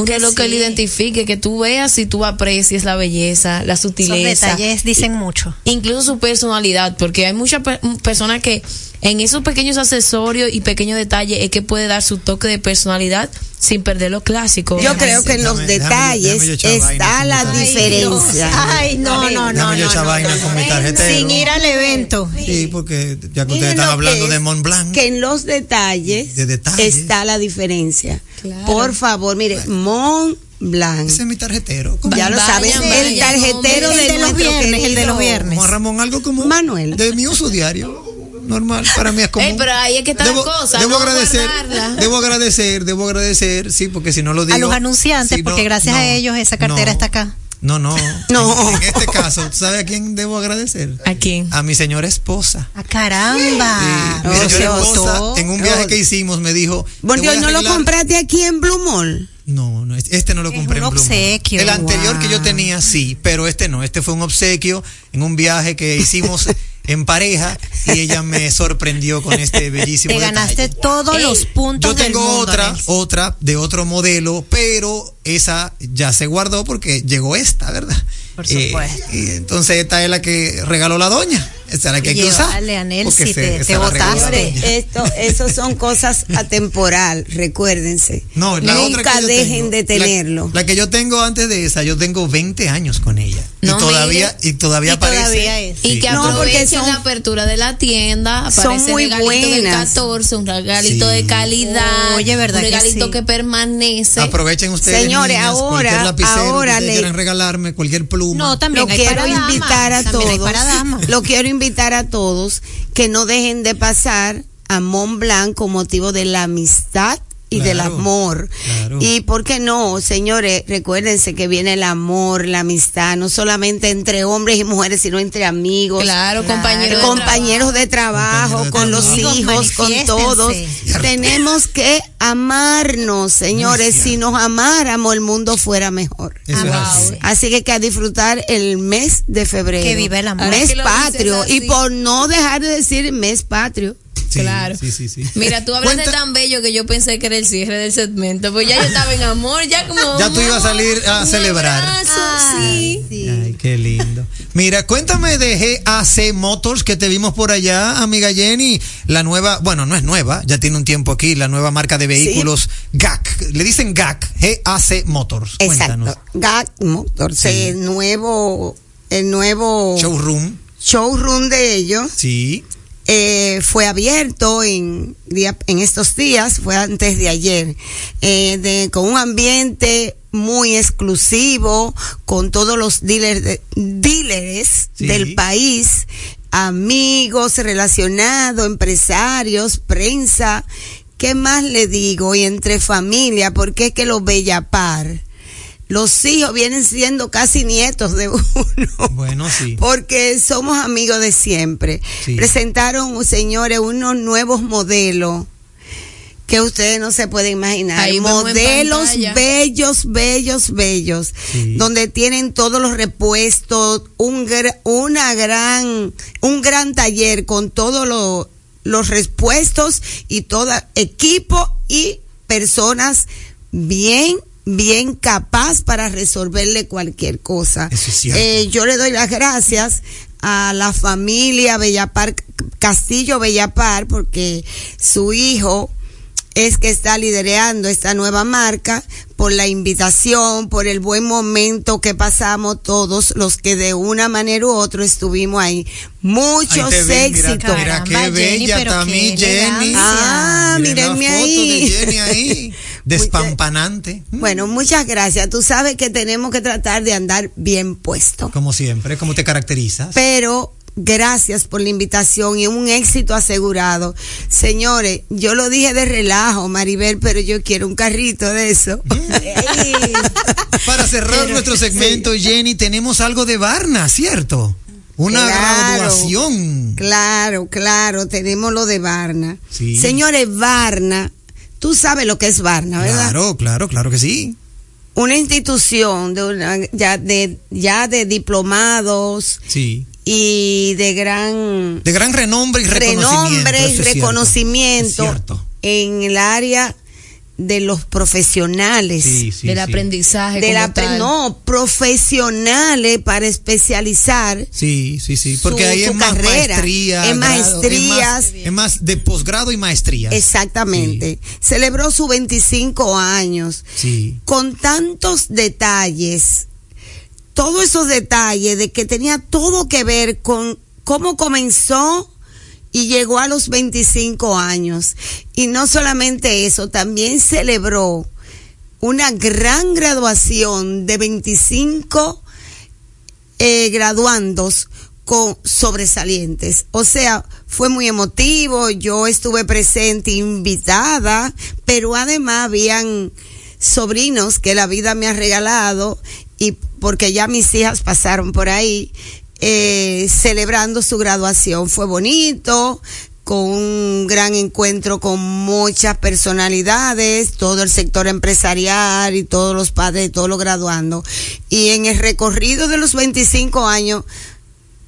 un reloj que sí. le identifique, que tú veas y tú aprecies la belleza, la sutileza. detalles dicen mucho. Incluso su personalidad, porque hay muchas pe- personas que en esos pequeños accesorios y pequeños detalles es que puede dar su toque de personalidad sin perder lo clásico. Yo creo que en los Déjame- detalles déjame está vaina la diferencia. Ay, no, no, no. Yo no, vaina no. con mi tarjetero. Sin ir al evento. Sí, porque ya que ustedes están hablando de Mont Blanc. Que en los detalles, De detalles. está la diferencia. Claro. Por favor, mire, Mont Blanc. Ese es mi tarjetero. Ya lo sabes, el tarjetero de, de los nuestro el de los viernes. Juan Ramón, algo como Manuel. de mi uso diario. Normal, para mí es común. Ey, pero ahí es que está la debo, cosa, Debo no agradecer, guardarla. debo agradecer, debo agradecer, sí, porque si no lo digo. A los anunciantes, si no- porque gracias no, a ellos esa cartera no, está acá. No, no. No. En, en este caso, ¿sabe a quién debo agradecer? ¿A quién? A mi señora esposa. ¡Ah, caramba! Sí, mi Oh, señora se esposa, en un viaje que hicimos, me dijo. Bueno, "Te voy a ¿no lo arreglar". compraste aquí en Blue Mall? No, no, este no lo Es compré un en Blue Mall. obsequio. El anterior que yo tenía, sí, pero este no. Este fue un obsequio en un viaje que hicimos en pareja y ella me sorprendió con este bellísimo Te ganaste detalle. todos Ey, los puntos Yo tengo del mundo, otra, otra de otro modelo, pero esa ya se guardó porque llegó esta, ¿verdad? Por Eh, supuesto. y entonces esta es la que regaló la doña. Esta es la que hay que usar. Anel, si se- te, te doña. Esto, eso son cosas atemporal, recuérdense. No, la otra Nunca que yo dejen tengo, de tenerlo. La, la que yo tengo antes de esa, yo tengo 20 años con ella. No, y todavía, y todavía Y aparece. todavía es. Y Sí. que No, aprovechen son- la apertura de la tienda. son Aparece muy regalito del buenas. 14, un regalito Sí. de calidad. Oye, ¿verdad Un que regalito sí? que permanece. Aprovechen ustedes. Señores, niñas, ahora- ahora que ustedes le- quieran regalarme, cualquier pluma. No, también Lo hay quiero para damas. invitar a También hay todos. para. Lo quiero invitar a todos que no dejen de pasar a Mont Blanc con motivo de la amistad y del amor. claro. Y por qué no, señores, recuérdense que viene el amor, la amistad, no solamente entre hombres y mujeres, sino entre amigos. Claro, compañeros de compañeros de trabajo, Compañeros de con los hijos, con todos. Tenemos que amarnos, señores. Si nos amáramos, el mundo fuera mejor. Eso es Ah, así. Así que hay que disfrutar el mes de febrero. Que viva el amor. Ahora Mes patrio. Y por no dejar de decir mes patrio. Sí, Claro. Sí, sí, sí. Mira, tú hablas de Cuenta- tan bello que yo pensé que era el cierre del segmento. Pues ya yo estaba en amor, ya como. Ya tú ibas a salir a un celebrar. abrazo, sí. Ay, qué lindo. Mira, cuéntame de GAC Motors que te vimos por allá, amiga Jenny. La nueva, bueno, no es nueva, ya tiene un tiempo aquí, la nueva marca de vehículos GAC. Le dicen GAC, GAC Motors. Cuéntanos. GAC Motors, el nuevo, el nuevo Showroom. showroom de ellos. Sí. eh, fue abierto en, en estos días, fue antes de ayer, eh, de, con un ambiente muy exclusivo, con todos los dealers, de- dealers Sí. del país, amigos relacionados, empresarios, prensa. ¿Qué más le digo? Y entre familia, porque es que los Bellapar, los hijos vienen siendo casi nietos de uno Bueno, sí. porque somos amigos de siempre. Sí. Presentaron, señores, unos nuevos modelos que ustedes no se pueden imaginar. Ahí Modelos bellos, bellos, bellos, Sí. donde tienen todos los repuestos, un una gran, un gran taller con todos lo- los repuestos y todo equipo y personas bien bien capaz para resolverle cualquier cosa. Eso es. Eh, yo le doy las gracias a la familia Bellapar, Castillo Bellapar, porque su hijo es que está liderando esta nueva marca por la invitación, por el buen momento que pasamos todos los que de una manera u otra estuvimos ahí. Muchos Ahí mira, éxitos. Mira, qué Caramba, Jenny, bella qué mi Jenny. elegancia. Ah, Miren mírenme ahí. de Jenny ahí. Despampanante. Bueno, muchas gracias. Tú sabes que tenemos que tratar de andar bien puesto. Como siempre, como te caracterizas. Pero gracias por la invitación y un éxito asegurado. Señores, yo lo dije de relajo, Maribel, pero yo quiero un carrito de eso. Para cerrar Pero- nuestro segmento, Jenny, tenemos algo de Varna, ¿cierto? Una Claro. graduación. Claro, claro, tenemos lo de Varna. Sí. Señores, Varna, tú sabes lo que es Varna, ¿verdad? Claro, claro, claro que sí. Una institución de una- ya de ya de diplomados Sí. Y de gran De gran renombre y reconocimiento. renombre y es reconocimiento Es cierto. en el área de los profesionales. Sí, sí, del sí. aprendizaje. de como la tal. no, profesionales para especializar Sí, sí, sí. Porque su- ahí es su más carrera, maestría. es grado, maestrías. Es más, es más de posgrado y maestría. Exactamente. Celebró sus 25 años Sí. con tantos detalles, todos esos detalles de que tenía todo que ver con cómo comenzó y llegó a los 25 años. Y no solamente eso, también celebró una gran graduación de 25 eh, graduandos con sobresalientes. O sea, fue muy emotivo, yo estuve presente, invitada, pero además habían sobrinos que la vida me ha regalado y porque ya mis hijas pasaron por ahí eh, celebrando su graduación. Fue bonito, con un gran encuentro con muchas personalidades, todo el sector empresarial y todos los padres todos los graduandos. Y en el recorrido de los 25 años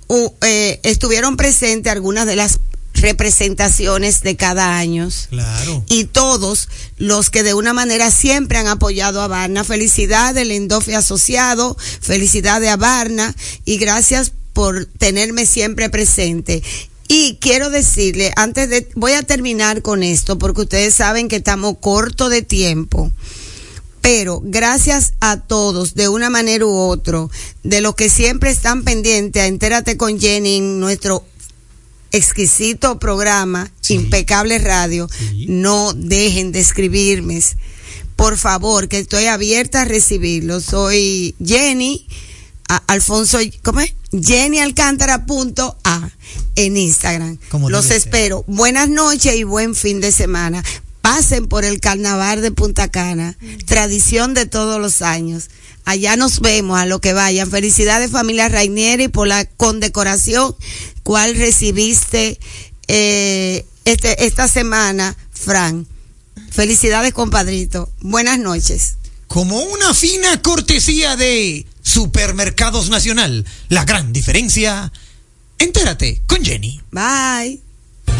u- eh, estuvieron presentes algunas de las representaciones de cada año. Claro. Y todos los que de una manera siempre han apoyado a Barna. Felicidades del Endofe Asociado, felicidades a Barna y gracias por tenerme siempre presente. Y quiero decirle, antes de, voy a terminar con esto, porque ustedes saben que estamos corto de tiempo. Pero gracias a todos, de una manera u otra, de los que siempre están pendientes a Entérate con Jenny en nuestro exquisito programa, Impecable Radio, no dejen de escribirme. Por favor, que estoy abierta a recibirlo. Soy Jenny, a- Alfonso, ¿cómo es? Jenny Alcántara punto A en Instagram. Como Los ser. espero. Buenas noches y buen fin de semana. Pasen por el carnaval de Punta Cana, tradición de todos los años. Allá nos vemos a lo que vayan. Felicidades familia Rainieri por la condecoración cual recibiste eh, este, esta semana, Fran. Felicidades, compadrito. Buenas noches. Como una fina cortesía de Supermercados Nacional. La gran diferencia. Entérate con Jenny. Bye.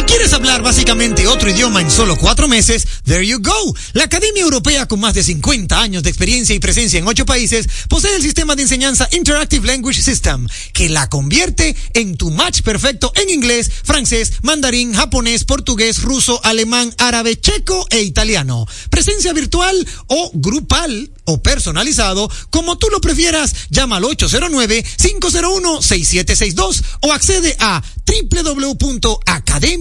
Si quieres hablar básicamente otro idioma en solo cuatro meses, there you go. La Academia Europea, con más de 50 años de experiencia y presencia en ocho países, posee el sistema de enseñanza Interactive Language System, que la convierte en tu match perfecto en inglés, francés, mandarín, japonés, portugués, ruso, alemán, árabe, checo e italiano. Presencia virtual o grupal o personalizado, como tú lo prefieras, llama al 809-501-6762 o accede a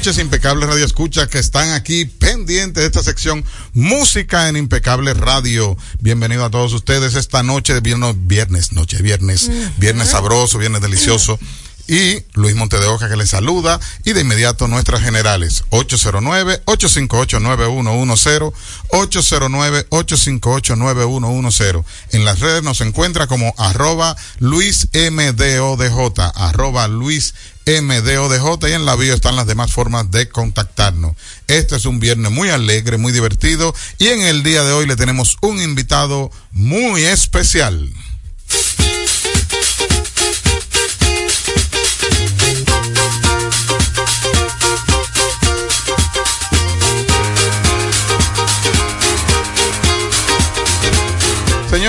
noches, Impecable Radio Escucha, que están aquí pendientes de esta sección Música en Impecable Radio. Bienvenido a todos ustedes esta noche de viernes, viernes noche, viernes, viernes sabroso, viernes delicioso. Y Luis Monte de Oca que les saluda y de inmediato nuestras generales 809-858-9110, 809-858-9110. En las redes nos encuentra como arroba Luis MDODJ, arroba Luis MDODJ y en la bio están las demás formas de contactarnos. Este es un viernes muy alegre, muy divertido y en el día de hoy le tenemos un invitado muy especial.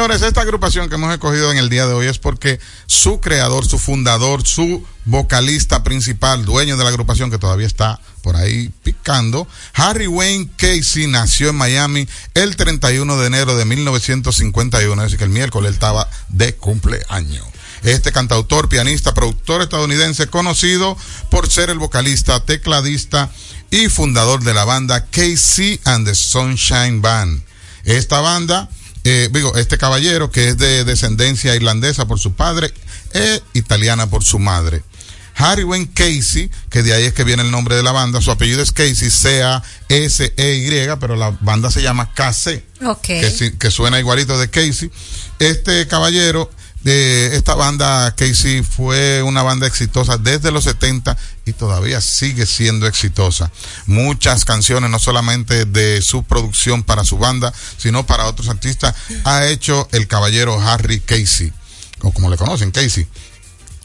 Señores, esta agrupación que hemos escogido en el día de hoy es porque su creador, su fundador, su vocalista principal, dueño de la agrupación que todavía está por ahí picando, Harry Wayne Casey nació en Miami el 31 de enero de 1951, es decir, que el miércoles estaba de cumpleaños. Este cantautor, pianista, productor estadounidense conocido por ser el vocalista, tecladista y fundador de la banda Casey and the Sunshine Band. Esta banda eh, digo, este caballero que es de descendencia irlandesa por su padre e italiana por su madre. Harry Wayne Casey, que de ahí es que viene el nombre de la banda, su apellido es Casey, C-A-S-E-Y, pero la banda se llama KC, que, que suena igualito de Casey. Este caballero de esta banda Casey fue una banda exitosa desde los 70 y todavía sigue siendo exitosa. Muchas canciones, no solamente de su producción para su banda, sino para otros artistas, ha hecho el caballero Harry Casey, o como le conocen, Casey.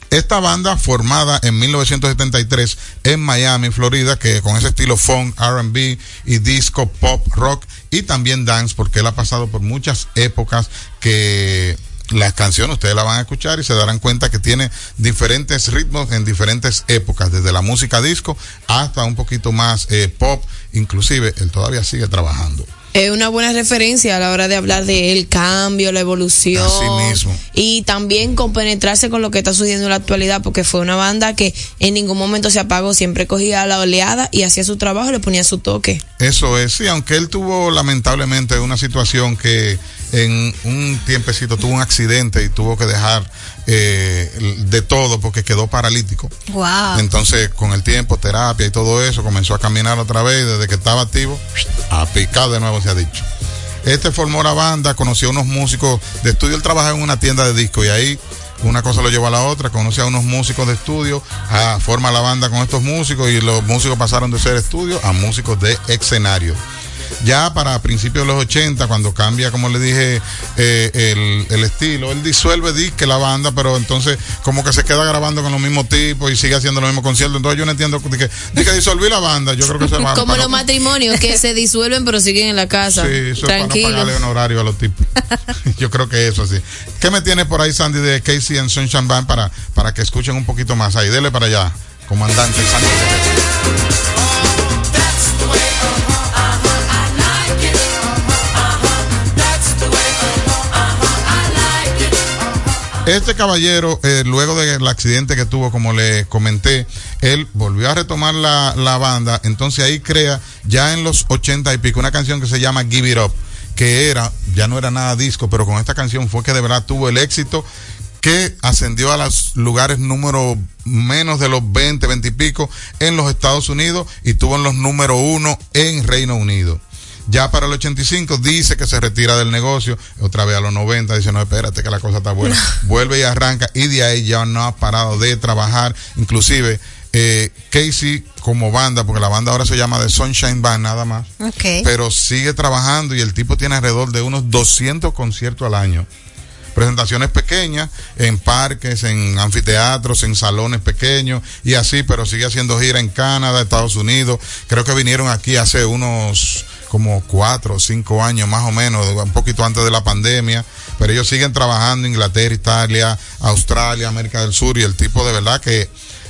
Esta banda formada en 1973 en Miami, Florida, que con ese estilo funk, RB y disco, pop, rock y también dance, porque él ha pasado por muchas épocas que las canciones ustedes la van a escuchar y se darán cuenta que tiene diferentes ritmos en diferentes épocas, desde la música disco hasta un poquito más eh, pop, inclusive él todavía sigue trabajando. Es una buena referencia a la hora de hablar del cambio, la evolución. Así mismo. Y también compenetrarse con lo que está sucediendo en la actualidad, porque fue una banda que en ningún momento se apagó, siempre cogía la oleada y hacía su trabajo y le ponía su toque. Eso es, sí, aunque él tuvo lamentablemente una situación que en un tiempecito tuvo un accidente y tuvo que dejar eh, de todo porque quedó paralítico. Wow. Entonces, con el tiempo, terapia y todo eso, comenzó a caminar otra vez. Desde que estaba activo, a picar de nuevo, se ha dicho. Este formó la banda, conoció a unos músicos de estudio. Él trabajaba en una tienda de disco y ahí una cosa lo llevó a la otra. Conoció a unos músicos de estudio, a, forma la banda con estos músicos y los músicos pasaron de ser estudio a músicos de escenario ya para principios de los 80, cuando cambia, como le dije, eh, el, estilo, él disuelve disque la banda, pero entonces como que se queda grabando con los mismos tipos y sigue haciendo los mismos conciertos. Entonces yo no entiendo de que, de que disolví la banda. Yo creo que se va Como los matrimonios que se disuelven pero siguen en la casa. Sí, eso Tranquilo. es para no pagarle horario a los tipos. yo creo que eso sí. ¿Qué me tiene por ahí, Sandy, de Casey and Sunshine Band para, para que escuchen un poquito más ahí? Dele para allá, comandante Sandy. Este caballero, eh, luego del accidente que tuvo, como le comenté, él volvió a retomar la, la banda, entonces ahí crea ya en los ochenta y pico una canción que se llama Give It Up, que era, ya no era nada disco, pero con esta canción fue que de verdad tuvo el éxito que ascendió a los lugares número menos de los 20, 20 y pico en los Estados Unidos y tuvo en los número uno en Reino Unido. Ya para el 85 dice que se retira del negocio, otra vez a los 90 dice, no, espérate que la cosa está buena. Vuelve y arranca y de ahí ya no ha parado de trabajar. Inclusive eh, Casey como banda, porque la banda ahora se llama The Sunshine Band nada más, pero sigue trabajando y el tipo tiene alrededor de unos 200 conciertos al año presentaciones pequeñas en parques, en anfiteatros, en salones pequeños y así, pero sigue haciendo gira en Canadá, Estados Unidos. Creo que vinieron aquí hace unos como cuatro o cinco años más o menos, un poquito antes de la pandemia, pero ellos siguen trabajando en Inglaterra, Italia, Australia, América del Sur y el tipo de verdad que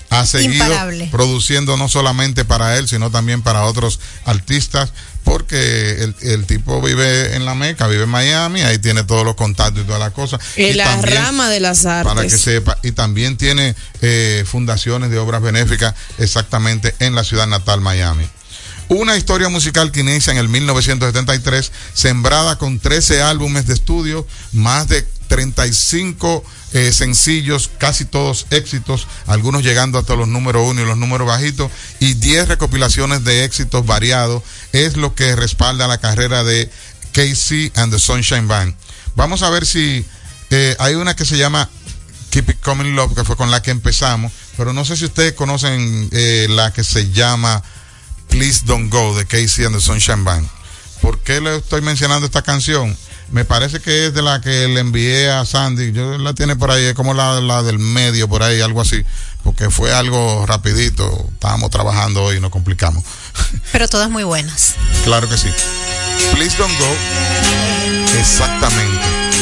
ha seguido Imparable. produciendo no solamente para él, sino también para otros artistas, porque el, el tipo vive en la Meca, vive en Miami, ahí tiene todos los contactos y todas las cosas. Y la también- rama de las artes. para que sepa. Y también tiene eh, fundaciones de obras benéficas exactamente en la ciudad natal Miami. Una historia musical que inicia en el 1973, sembrada con 13 álbumes de estudio, más de 35 eh, sencillos, casi todos éxitos, algunos llegando hasta los números uno y los números bajitos, y 10 recopilaciones de éxitos variados, es lo que respalda la carrera de Casey and the Sunshine Band. Vamos a ver si eh, hay una que se llama Keep It Coming Love, que fue con la que empezamos, pero no sé si ustedes conocen eh, la que se llama Please Don't Go de Casey and the Sunshine Band. ¿Por qué le estoy mencionando esta canción? Me parece que es de la que le envié a Sandy. Yo la tiene por ahí, es como la, la del medio, por ahí, algo así. Porque fue algo rapidito. Estábamos trabajando hoy y nos complicamos. Pero todas muy buenas. Claro que sí. Please Don't Go. Exactamente.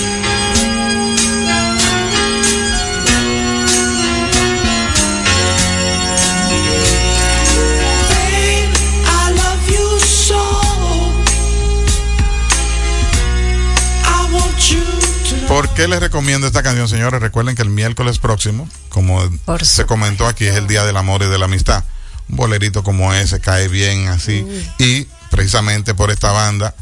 ¿Por qué les recomiendo esta canción, señores? Recuerden que el miércoles próximo, como se comentó aquí, es el Día del Amor y de la Amistad. Un bolerito como ese cae bien así. Y precisamente por esta banda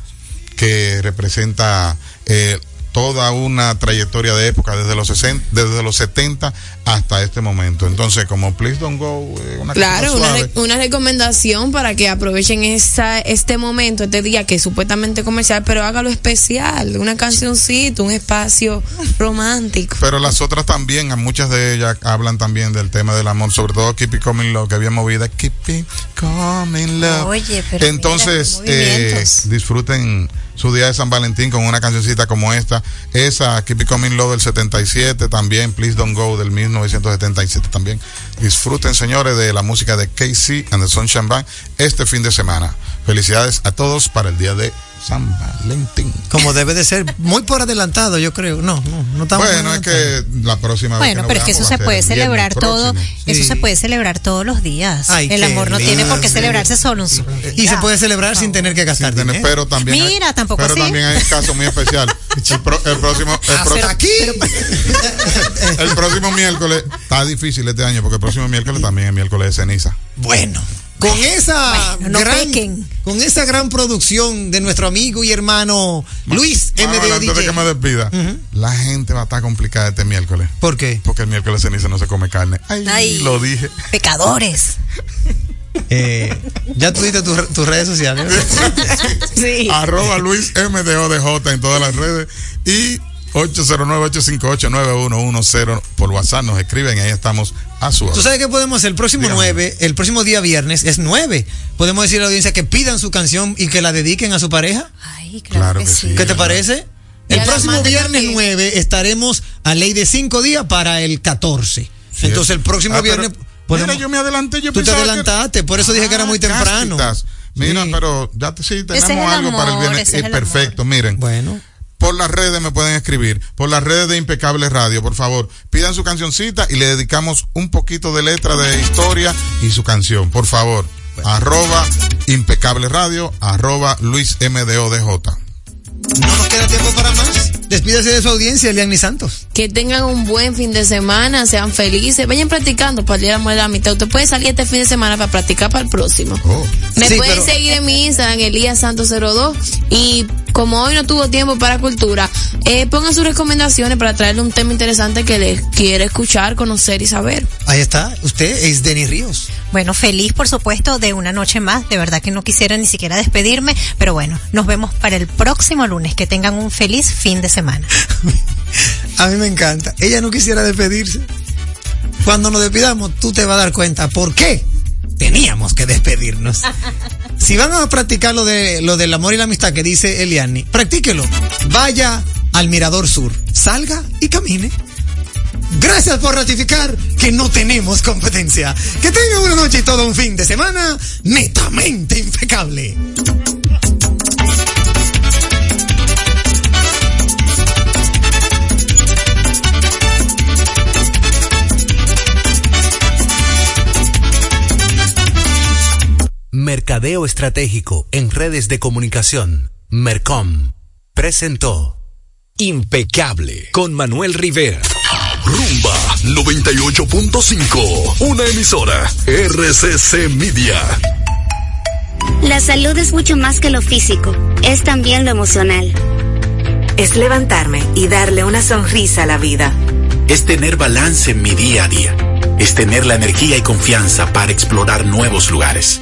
que representa eh, toda una trayectoria de época desde los 60, desde los 70 hasta este momento. Entonces, como Please Don't Go, eh, una Claro, una, suave. re- una recomendación para que aprovechen esa, este momento, este día que es supuestamente comercial, pero hágalo especial, una cancioncita, un espacio romántico. Pero las otras también, a muchas de ellas hablan también del tema del amor, sobre todo Keep It Coming Love, que había movida Keep It Coming Love. Oye, pero Entonces, mira, eh, disfruten su día de San Valentín con una cancioncita como esta. Esa, Keep It Coming Love del 77, también Please Don't Go del 1977 también. Disfruten, señores, de la música de Casey and the Sunshine Band este fin de semana. Felicidades a todos para el día de San Valentín. Como debe de ser, muy por adelantado, yo creo. No, no, no estamos. Bueno, es que la próxima vez que Bueno, pero es que eso se puede celebrar todo, próximo. eso se puede celebrar todos los días. Ay, el amor no tiene por qué celebrarse solo un solo Y se puede celebrar sin tener que gastar dinero. pero también hay- Mira, tampoco pero así. también hay un caso muy especial el, pro- el próximo el, Ah, pro- aquí. el próximo miércoles está difícil este año porque el próximo miércoles también es miércoles de ceniza Bueno, con esa Bueno, no gran, pequen. con esa gran producción de nuestro amigo y hermano Luis MDO antes de que me despida la gente va a estar complicada este miércoles ¿Por qué? porque el miércoles ceniza no se come carne ay, Ay. lo dije Pecadores. Eh, ya tus tus redes sociales. Sí. arroba Luis MDODJ en todas las redes y 809-858-9110 por WhatsApp nos escriben y ahí estamos a su ¿Tú orden. sabes qué podemos hacer? El próximo Dígame. 9, el próximo día viernes es 9. Podemos decir a la audiencia que pidan su canción y que la dediquen a su pareja. Ay, claro, Claro que, que sí. ¿Qué te parece? El próximo viernes también. 9 estaremos a ley de 5 días para el 14. Sí. Entonces el próximo Ah, viernes Mira, podemos- yo me adelanté, yo Tú te que- adelantaste, por eso dije que era muy Ah, temprano. cástitas. Mira, Sí. pero ya te- sí tenemos es el algo para el amor, viernes. ese es Eh, el perfecto, miren. Bueno. Por las redes me pueden escribir, por las redes de Impecable Radio, por favor, pidan su cancioncita y le dedicamos un poquito de letra de historia y su canción, por favor. Arroba Impecable Radio, arroba Luis MDODJ. No nos queda tiempo para más. Despídase de su audiencia, Eliani Santos. Que tengan un buen fin de semana, sean felices, vayan practicando para el Día de la Mujer de la Mitad. Usted puede salir este fin de semana para practicar para el próximo. Oh. Me Sí, pueden pero- seguir en mi Instagram, Elías Santos 02. Y como hoy no tuvo tiempo para cultura, eh, pongan sus recomendaciones para traerle un tema interesante que les quiere escuchar, conocer y saber. Ahí está, usted es Denis Ríos. Bueno, feliz por supuesto de una noche más. De verdad que no quisiera ni siquiera despedirme, pero bueno, nos vemos para el próximo lunes. Que tengan un feliz fin de semana. A mí me encanta. Ella no quisiera despedirse. Cuando nos despidamos, tú te vas a dar cuenta por qué teníamos que despedirnos. Si van a practicar lo de lo del amor y la amistad que dice Eliani, practíquelo. Vaya al Mirador Sur, salga y camine. Gracias por ratificar que no tenemos competencia. Que tengan una noche y todo un fin de semana netamente impecable. Mercadeo Estratégico en Redes de Comunicación, Mercom, presentó Impecable con Manuel Rivera. Rumba 98.5, una emisora RCC Media. La salud es mucho más que lo físico, es también lo emocional. Es levantarme y darle una sonrisa a la vida. Es tener balance en mi día a día. Es tener la energía y confianza para explorar nuevos lugares.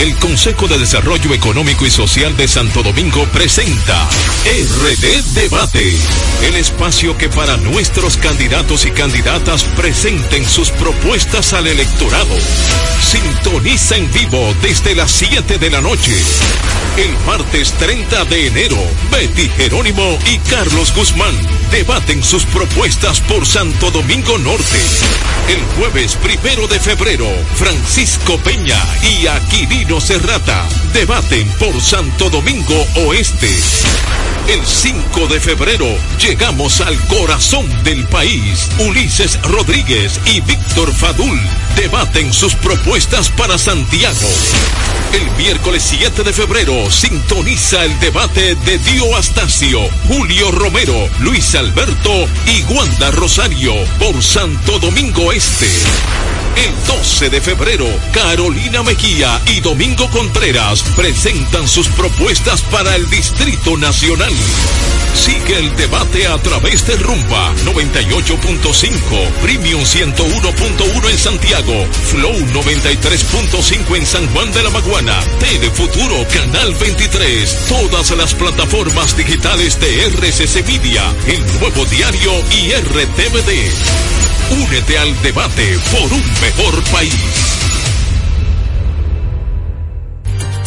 El Consejo de Desarrollo Económico y Social de Santo Domingo presenta RD Debate, el espacio que para nuestros candidatos y candidatas presenten sus propuestas al electorado. Sintoniza en vivo desde las 7 de la noche. El martes 30 de enero, Betty Jerónimo y Carlos Guzmán debaten sus propuestas por Santo Domingo Norte. El jueves primero de febrero, Francisco Peña y Debaten por Santo Domingo Oeste. El 5 de febrero llegamos al corazón del país. Ulises Rodríguez y Víctor Fadul debaten sus propuestas para Santiago. El miércoles 7 de febrero sintoniza el debate de Dio Astacio, Julio Romero, Luis Alberto y Wanda Rosario por Santo Domingo Este. El 12 de febrero, Carolina Mejía y Domingo Contreras presentan sus propuestas para el Distrito Nacional. Sigue el debate a través de Rumba 98.5, Premium 101.1 en Santiago, Flow 93.5 en San Juan de la Maguana, Telefuturo Canal 23, todas las plataformas digitales de RCC Media, el nuevo diario y RTVD. Únete al debate por un mejor país.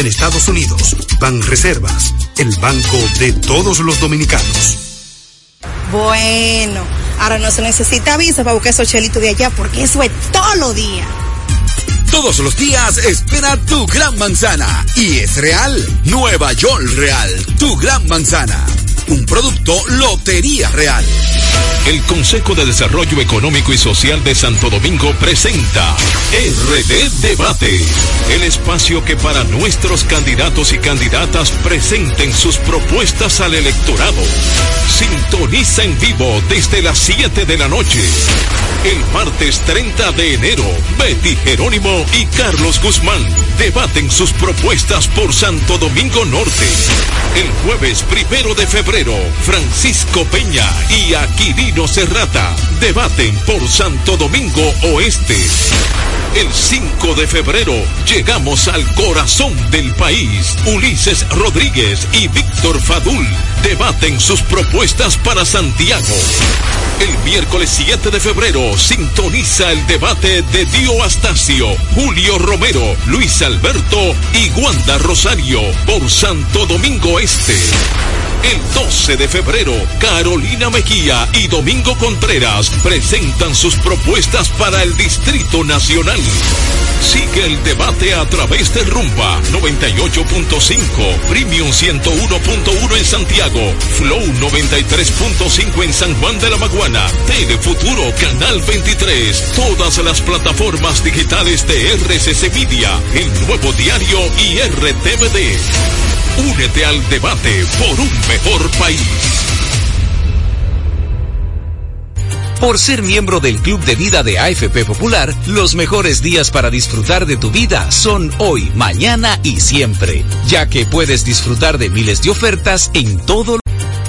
en Estados Unidos. Ban Reservas, el banco de todos los dominicanos. Bueno, ahora no se necesita visa para buscar esos chelitos de allá porque eso es todo lo día. Todos los días espera tu gran manzana. Y es real. Nueva York Real. Tu gran manzana. Un producto Lotería Real. El Consejo de Desarrollo Económico y Social de Santo Domingo presenta RD Debate, el espacio que para nuestros candidatos y candidatas presenten sus propuestas al electorado. Sintoniza en vivo desde las 7 de la noche. El martes 30 de enero, Betty Jerónimo y Carlos Guzmán debaten sus propuestas por Santo Domingo Norte. El jueves primero de febrero, Francisco Peña y Aquilino Chino Serrata debaten por Santo Domingo Oeste. El 5 de febrero llegamos al corazón del país. Ulises Rodríguez y Víctor Fadul debaten sus propuestas para Santiago. El miércoles 7 de febrero sintoniza el debate de Dio Astacio, Julio Romero, Luis Alberto y Wanda Rosario por Santo Domingo Este. El 12 de febrero, Carolina Mejía y Domingo Contreras presentan sus propuestas para el Distrito Nacional. Sigue el debate a través de Rumba 98.5, Premium 101.1 en Santiago, Flow 93.5 en San Juan de la Maguana, Telefuturo Canal 23, todas las plataformas digitales de RCC Media, el nuevo diario y RTVD. Únete al debate por un mejor país. Por ser miembro del Club de Vida de AFP Popular, los mejores días para disfrutar de tu vida son hoy, mañana y siempre, ya que puedes disfrutar de miles de ofertas en todo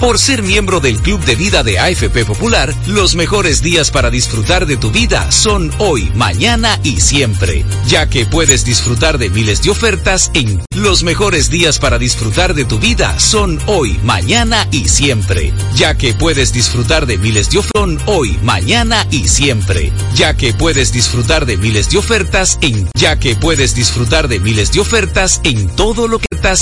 por ser miembro del Club de Vida de AFP Popular, los mejores días para disfrutar de tu vida son hoy, mañana y siempre, ya que puedes disfrutar de miles de ofertas en los mejores días para disfrutar de tu vida son hoy, mañana y siempre, ya que puedes disfrutar de miles de ofertas hoy, mañana y siempre, ya que puedes disfrutar de miles de ofertas en ya que puedes disfrutar de miles de ofertas en todo lo que estás